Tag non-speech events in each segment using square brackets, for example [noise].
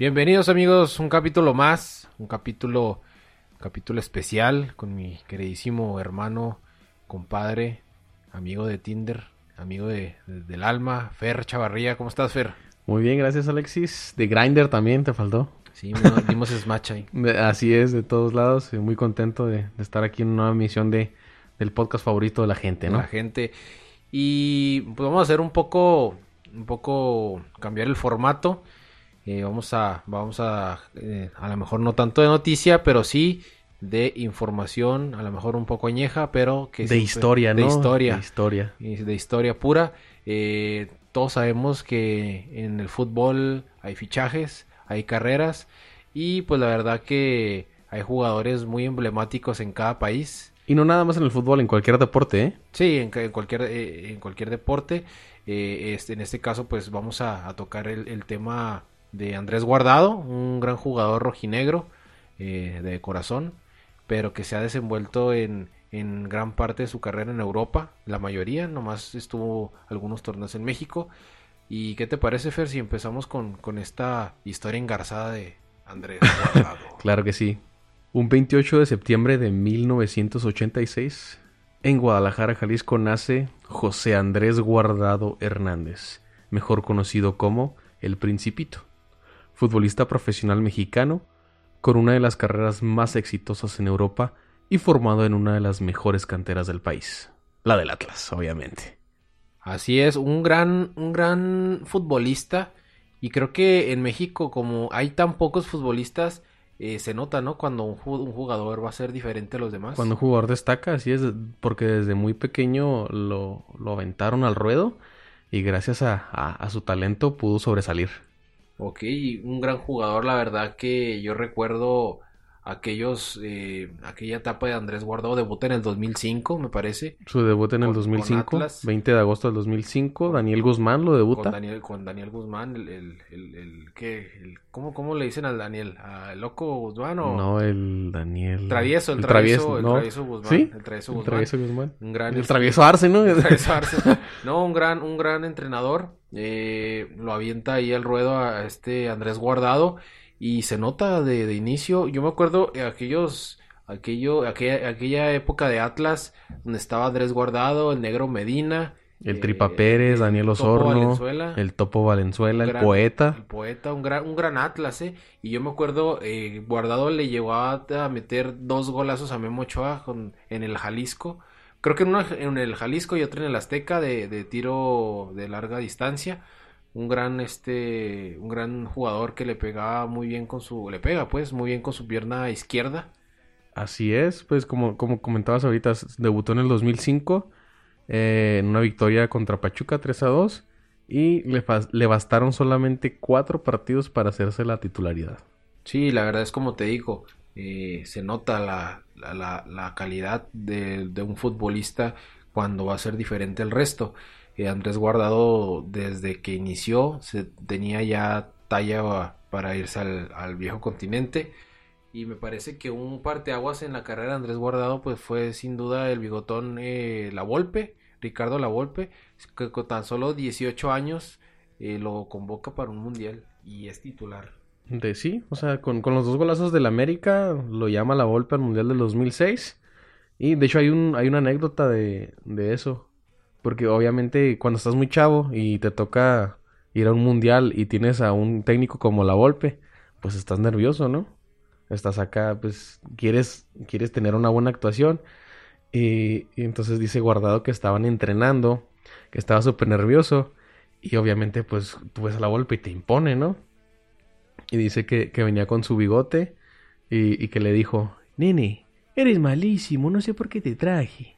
Bienvenidos amigos, un capítulo más, un capítulo, capítulo especial con mi queridísimo hermano, compadre, amigo de Tinder, amigo de, del alma, Fer Chavarría. ¿Cómo estás, Fer? Muy bien, gracias Alexis. De Grinder también te faltó. Sí, [laughs] dimos smash ahí. Así es, de todos lados. Muy contento de, estar aquí en una nueva emisión de, del podcast favorito de la gente, ¿no? La gente. Y pues vamos a hacer un poco, un poco, cambiar el formato. Eh, vamos a, vamos a, eh, a lo mejor no tanto de noticia, pero sí de información, a lo mejor un poco añeja, pero que de historia, de ¿no? Historia, de historia, de historia pura. Eh, todos sabemos que en el fútbol hay fichajes, hay carreras y pues la verdad que hay jugadores muy emblemáticos en cada país. Y no nada más en el fútbol, en cualquier deporte, ¿eh? Sí, en, en cualquier, en cualquier deporte. este, en este caso, pues vamos a, a tocar el, el tema de Andrés Guardado, un gran jugador rojinegro eh, de corazón, pero que se ha desenvuelto en, en, gran parte de su carrera en Europa, la mayoría, nomás estuvo algunos torneos en México. ¿Y qué te parece, Fer, si empezamos con, con esta historia engarzada de Andrés Guardado? [laughs] claro que sí. Un 28 de septiembre de 1986, en Guadalajara, Jalisco, nace José Andrés Guardado Hernández, mejor conocido como El Principito futbolista profesional mexicano, con una de las carreras más exitosas en Europa y formado en una de las mejores canteras del país, la del Atlas, obviamente. Así es, un gran, un gran futbolista y creo que en México como hay tan pocos futbolistas, eh, se nota, ¿no? Cuando un, jugador va a ser diferente a los demás. Cuando un jugador destaca, así es, porque desde muy pequeño lo, lo aventaron al ruedo y gracias a, a, a su talento pudo sobresalir. Ok, un gran jugador, la verdad que yo recuerdo aquellos, eh, aquella etapa de Andrés Guardado, debuta en el 2005, me parece. Su debut en el 2005, 20 de agosto del 2005, Daniel Guzmán lo debuta. Con Daniel, con Daniel Guzmán, el, el, el, el ¿qué? El, ¿cómo, ¿cómo, le dicen al Daniel? ¿Al loco Guzmán o...? No, el Daniel... Travieso, el, travieso, el travieso Guzmán. ¿Sí? El travieso Guzmán. El travieso Guzmán. Un gran... El travieso Arce, ¿no? El [laughs] travieso Arce. no, un gran, un gran entrenador. Eh, lo avienta ahí al ruedo a este Andrés Guardado y se nota de, de inicio. Yo me acuerdo aquellos, aquello, aquella, aquella época de Atlas donde estaba Andrés Guardado, el Negro Medina. El Tripa eh, Pérez, Daniel Osorno, el Topo Valenzuela, el, gran, poeta. El poeta, un gran, un gran Atlas, ¿eh? Y yo me acuerdo, eh, Guardado le llevó a, a, meter dos golazos a Memo Ochoa con, en el Jalisco. Creo que en, una, en el Jalisco y otro en el Azteca de, de tiro de larga distancia un gran este un gran jugador que le pegaba muy bien con su le pega pues muy bien con su pierna izquierda. Así es pues como como comentabas ahorita debutó en el 2005 eh, en una victoria contra Pachuca 3 a 2 y le, le bastaron solamente cuatro partidos para hacerse la titularidad. Sí la verdad es como te digo eh, se nota la, la, la calidad de, de un futbolista cuando va a ser diferente al resto eh, Andrés Guardado desde que inició se tenía ya talla para irse al, al, viejo continente y me parece que un parteaguas en la carrera de Andrés Guardado pues fue sin duda el bigotón eh, La Volpe, Ricardo La Volpe, que con tan solo 18 años eh, lo convoca para un mundial y es titular. De sí, o sea, con, con los dos golazos del América lo llama La Volpe al mundial del 2006 y de hecho hay, un, hay una anécdota de, de eso. Porque obviamente cuando estás muy chavo y te toca ir a un mundial y tienes a un técnico como la Volpe, pues estás nervioso, ¿no? Estás acá, pues quieres, quieres tener una buena actuación. Y, entonces dice Guardado que estaban entrenando, que estaba súper nervioso. Y obviamente, pues tú ves a la Volpe y te impone, ¿no? Y dice que, que venía con su bigote y, y que le dijo, Nene, eres malísimo, no sé por qué te traje.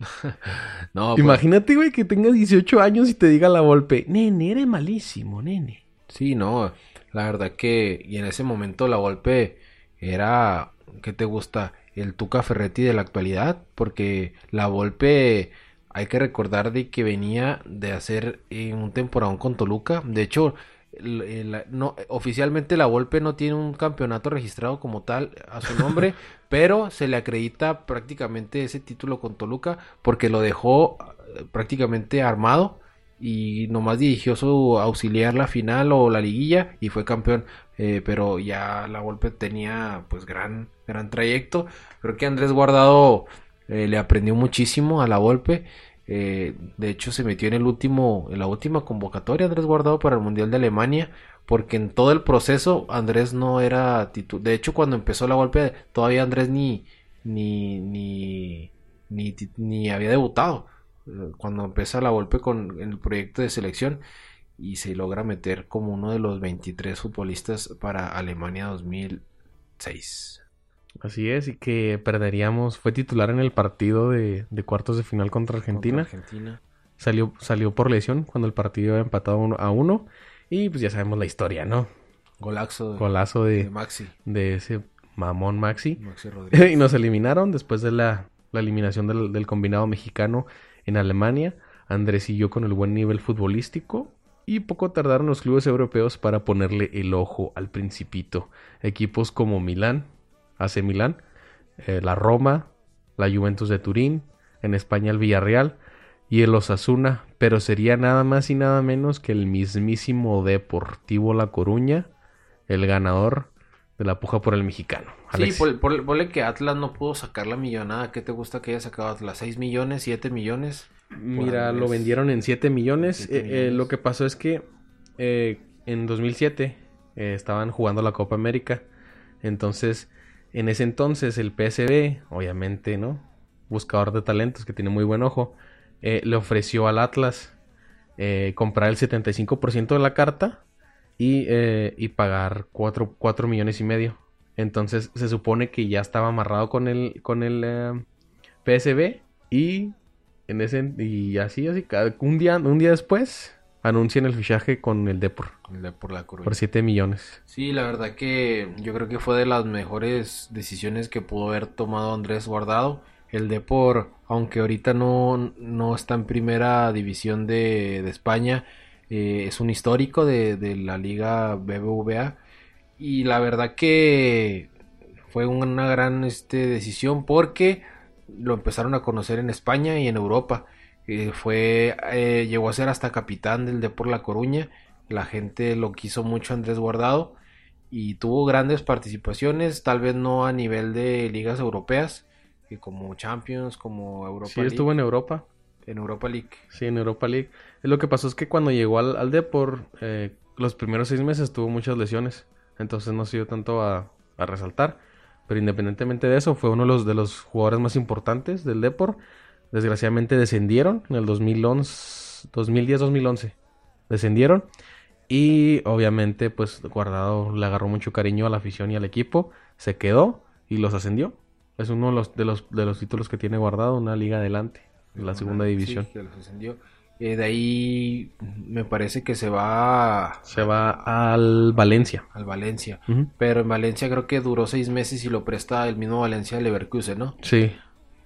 [laughs] no, Imagínate, güey, que tengas 18 años y te diga la golpe, nene, eres malísimo, nene. Sí, no, la verdad que, y en ese momento la golpe era, ¿qué te gusta? El Tuca Ferretti de la actualidad, porque la golpe, hay que recordar de que venía de hacer un temporadón con Toluca, de hecho, no, oficialmente la Volpe no tiene un campeonato registrado como tal a su nombre, [laughs] pero se le acredita prácticamente ese título con Toluca porque lo dejó eh, prácticamente armado y nomás dirigió su auxiliar la final o la liguilla y fue campeón. Eh, pero ya la Volpe tenía pues gran, gran trayecto. Creo que Andrés Guardado eh, le aprendió muchísimo a la Volpe. Eh, de hecho, se metió en el último, en la última convocatoria Andrés Guardado para el Mundial de Alemania, porque en todo el proceso Andrés no era titular. De hecho, cuando empezó la golpe, todavía Andrés ni, ni, ni, ni, había debutado. Eh, cuando empieza la golpe con el proyecto de selección y se logra meter como uno de los 23 futbolistas para Alemania 2006. Así es, y que perderíamos, fue titular en el partido de, cuartos de final contra Argentina. Salió, salió por lesión cuando el partido había empatado a uno. Y pues ya sabemos la historia, ¿no? Golazo, Golazo de, Maxi. De ese mamón Maxi. [laughs] y nos eliminaron después de la, eliminación del, del, combinado mexicano en Alemania. Andrés siguió con el buen nivel futbolístico. Y poco tardaron los clubes europeos para ponerle el ojo al principito. Equipos como Milán, AC Milán, eh, la Roma, la Juventus de Turín, en España el Villarreal y el Osasuna, pero sería nada más y nada menos que el mismísimo Deportivo La Coruña, el ganador de la puja por el mexicano. Sí, ponle que Atlas no pudo sacar la millonada. ¿Qué te gusta que haya sacado Atlas? ¿6 millones? ¿7 millones? Mira, lo vendieron en 7 millones. Eh, eh, lo que pasó es que en 2007 estaban jugando la Copa América. Entonces en ese entonces el PSB, obviamente, ¿no? Buscador de talentos que tiene muy buen ojo, eh, le ofreció al Atlas eh, comprar el 75% de la carta y, eh, y pagar 4, millones y medio. Entonces se supone que ya estaba amarrado con el, con el PSB y en ese y así así un día un día después anuncian el fichaje con el Depor. El Depor La Coruña. Por 7 millones. Sí, la verdad que yo creo que fue de las mejores decisiones que pudo haber tomado Andrés Guardado. El Depor, aunque ahorita no, no está en primera división de, de España, eh, es un histórico de, de, la liga BBVA. Y la verdad que fue una gran este, decisión porque lo empezaron a conocer en España y en Europa fue, eh, llegó a ser hasta capitán del Depor La Coruña. La gente lo quiso mucho Andrés Guardado y tuvo grandes participaciones, tal vez no a nivel de ligas europeas, como Champions, como Europa sí, estuvo en Europa. En Europa League. Sí, en Europa League. Lo que pasó es que cuando llegó al, al Depor, eh, los primeros seis meses tuvo muchas lesiones. Entonces no sirvió tanto a, a, resaltar. Pero independientemente de eso, fue uno de los, de los jugadores más importantes del Depor. Desgraciadamente descendieron en el 2011, 2010-2011. Descendieron. Y obviamente, pues Guardado le agarró mucho cariño a la afición y al equipo. Se quedó y los ascendió. Es uno de los, de los, de los títulos que tiene Guardado, una liga adelante, en la segunda división. Sí, los ascendió. Eh, de ahí me parece que se va... Se va al Valencia. Al Valencia. Pero en Valencia creo que duró seis meses y lo presta el mismo Valencia al Leverkusen, ¿no? Sí.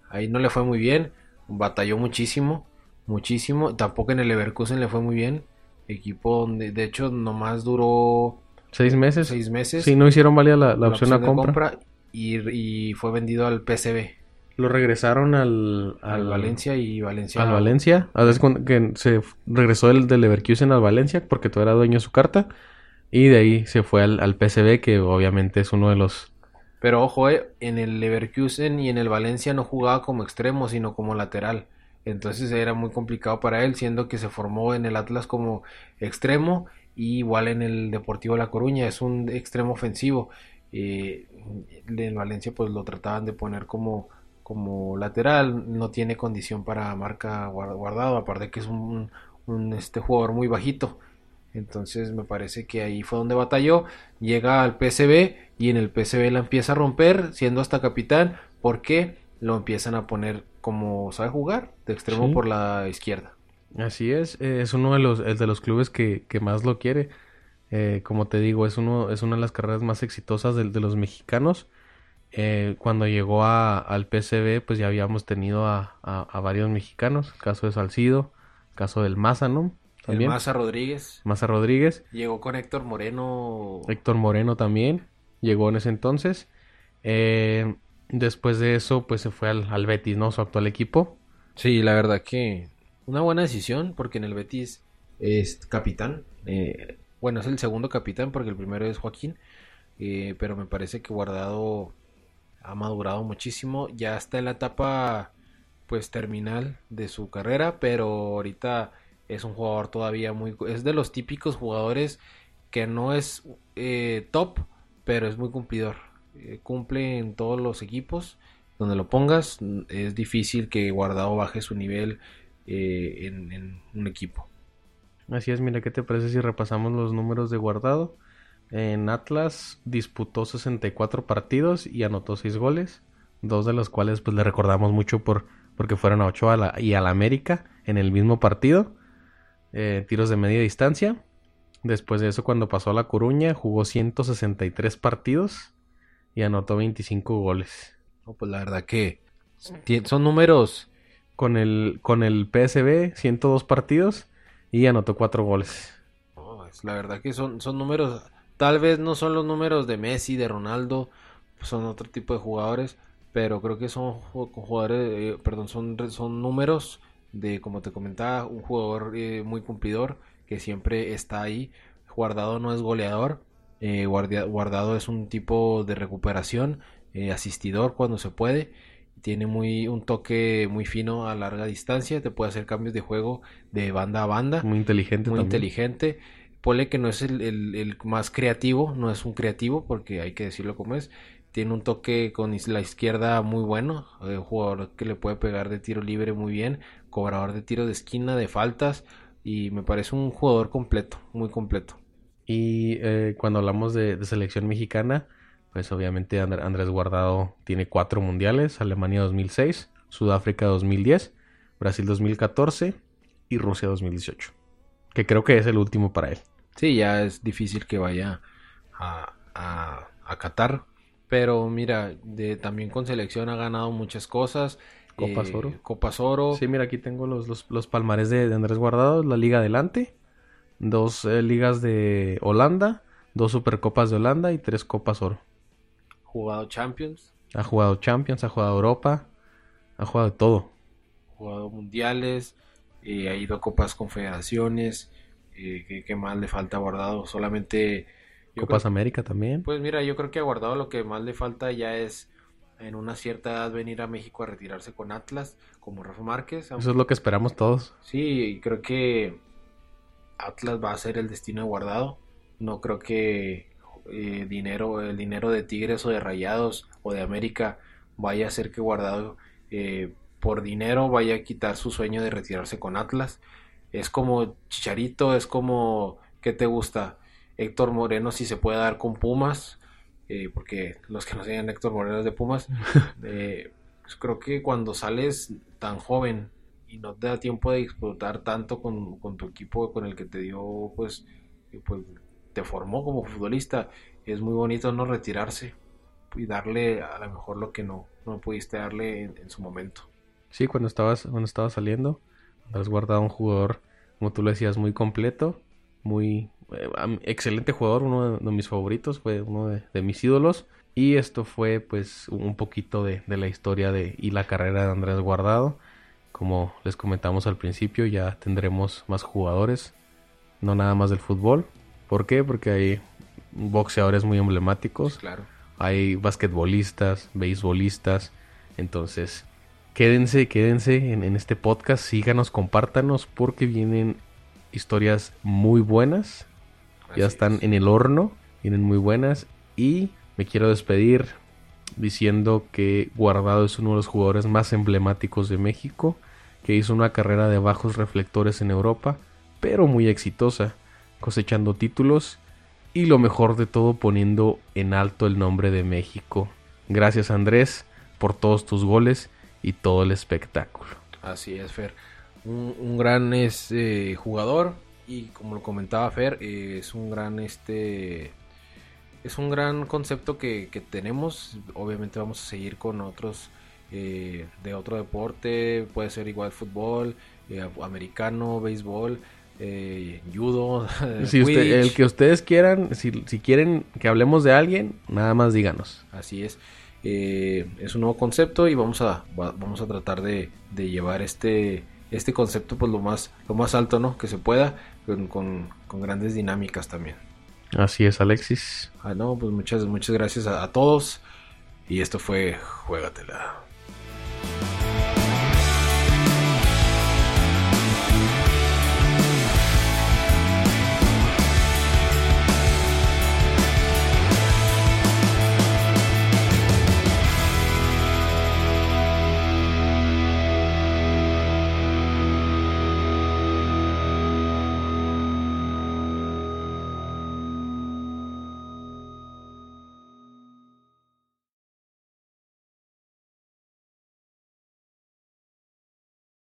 Ahí no le fue muy bien batalló muchísimo, muchísimo. Tampoco en el Leverkusen le fue muy bien. Equipo donde, de hecho, nomás duró seis meses. Seis meses. Sí, no hicieron válida la, opción, a compra. y, fue vendido al PSV. Lo regresaron al, al, Valencia y Valencia. Al Valencia. A veces que se regresó del, del Leverkusen al Valencia porque todo era dueño de su carta. Y de ahí se fue al, al PSV, que obviamente es uno de los pero ojo, eh, en el Leverkusen y en el Valencia no jugaba como extremo, sino como lateral. Entonces era muy complicado para él, siendo que se formó en el Atlas como extremo y igual en el Deportivo La Coruña es un extremo ofensivo. Eh, en Valencia pues lo trataban de poner como, como lateral, no tiene condición para marca guardado, aparte que es un, un este jugador muy bajito. Entonces me parece que ahí fue donde batalló. Llega al PSB y en el PSB la empieza a romper, siendo hasta capitán, porque lo empiezan a poner como sabe jugar, de extremo por la izquierda. Así es, eh, es uno de los, de los clubes que, más lo quiere. Eh, como te digo, es, uno, es una de las carreras más exitosas de, de los mexicanos. Eh, cuando llegó al PSB, pues ya habíamos tenido a, varios mexicanos, caso de Salcido, caso del Maza, ¿no? También. Maza Rodríguez. Maza Rodríguez. Llegó con Héctor Moreno. Héctor Moreno también. Llegó en ese entonces. Eh, después de eso, pues se fue al, al, Betis, ¿no? Su actual equipo. Sí, la verdad que una buena decisión, porque en el Betis es capitán. Eh, bueno, es el segundo capitán, porque el primero es Joaquín. Eh, pero me parece que Guardado ha madurado muchísimo. Ya está en la etapa, pues, terminal de su carrera, pero ahorita es un jugador todavía muy... Es de los típicos jugadores que no es eh, top, pero es muy cumplidor. Eh, cumple en todos los equipos. Donde lo pongas, es difícil que Guardado baje su nivel eh, en, un equipo. Así es, mira, ¿qué te parece si repasamos los números de Guardado? En Atlas disputó 64 partidos y anotó 6 goles, dos de los cuales pues le recordamos mucho por porque fueron a Ochoa y a la América en el mismo partido. Eh, tiros de media distancia. Después de eso, cuando pasó a La Coruña, jugó 163 partidos y anotó 25 goles. No, pues la verdad que son números. Con el, con el PSB, 102 partidos y anotó 4 goles. No, es la verdad que son, son números. Tal vez no son los números de Messi, de Ronaldo, son otro tipo de jugadores, pero creo que son jugadores, eh, perdón, son, son números de, como te comentaba, un jugador eh, muy cumplidor que siempre está ahí. Guardado no es goleador, eh, guardado es un tipo de recuperación, eh, asistidor cuando se puede. Tiene muy, un toque muy fino a larga distancia, te puede hacer cambios de juego de banda a banda. Muy inteligente. Muy inteligente. Pole que no es el, el más creativo, no es un creativo porque hay que decirlo como es, tiene un toque con la izquierda muy bueno, un jugador que le puede pegar de tiro libre muy bien, cobrador de tiro de esquina, de faltas, y me parece un jugador completo, muy completo. Y eh, cuando hablamos de, selección mexicana, pues obviamente Andrés Guardado tiene cuatro mundiales, Alemania 2006, Sudáfrica 2010, Brasil 2014 y Rusia 2018, que creo que es el último para él. Sí, ya es difícil que vaya a, a, a Qatar, pero mira, de, también con selección ha ganado muchas cosas. Copas eh, Oro. Copas Oro. Sí, mira, aquí tengo los, los, los palmares de, Andrés Guardado, la Liga Adelante, dos eh, ligas de Holanda, dos Supercopas de Holanda y tres Copas Oro. Jugado Champions. Ha jugado Champions, ha jugado Europa, ha jugado todo. Jugado Mundiales, eh, ha ido a Copas Confederaciones. Eh, ¿qué, más le falta Guardado? Solamente Copas América también. Pues mira, yo creo que a Guardado lo que más le falta ya es en una cierta edad venir a México a retirarse con Atlas, como Rafa Márquez. Eso es lo que esperamos todos. Sí, creo que Atlas va a ser el destino de Guardado. No creo que eh, dinero, el dinero de Tigres o de Rayados o de América vaya a hacer que Guardado eh, por dinero vaya a quitar su sueño de retirarse con Atlas. Es como Chicharito, es como, ¿qué te gusta? Héctor Moreno si se puede dar con Pumas, eh, porque los que no sean Héctor Moreno es de Pumas, [laughs] eh, pues creo que cuando sales tan joven y no te da tiempo de disfrutar tanto con, tu equipo con el que te dio, pues, pues, te formó como futbolista, es muy bonito no retirarse y darle a lo mejor lo que no, no pudiste darle en, su momento. Sí, cuando estabas, cuando estabas saliendo, has guardado un jugador, como tú lo decías, muy completo, muy excelente jugador, uno de, mis favoritos, fue uno de, mis ídolos. Y esto fue pues un poquito de, la historia de, y la carrera de Andrés Guardado. Como les comentamos al principio, ya tendremos más jugadores, no nada más del fútbol. ¿Por qué? Porque hay boxeadores muy emblemáticos. Claro. Hay basquetbolistas, beisbolistas. Entonces, quédense, quédense en, en este podcast, síganos, compártanos, porque vienen historias muy buenas ya están en el horno, vienen muy buenas. Y me quiero despedir diciendo que Guardado es uno de los jugadores más emblemáticos de México, que hizo una carrera de bajos reflectores en Europa, pero muy exitosa, cosechando títulos y lo mejor de todo poniendo en alto el nombre de México. Gracias Andrés por todos tus goles y todo el espectáculo. Así es, Fer. Un, gran este, jugador, y como lo comentaba Fer, eh, es un gran este es un gran concepto que, tenemos. Obviamente vamos a seguir con otros eh, de otro deporte, puede ser igual fútbol, eh, americano, béisbol, eh, judo, [laughs] si usted, el que ustedes quieran, si, si, quieren que hablemos de alguien, nada más díganos. Así es. Es un nuevo concepto y vamos a, vamos a tratar de, de, llevar este, este concepto pues lo más, lo más alto ¿no? que se pueda, con, con, con grandes dinámicas también. Así es, Alexis. Ah, no, pues muchas, muchas gracias a, a todos. Y esto fue Juégatela.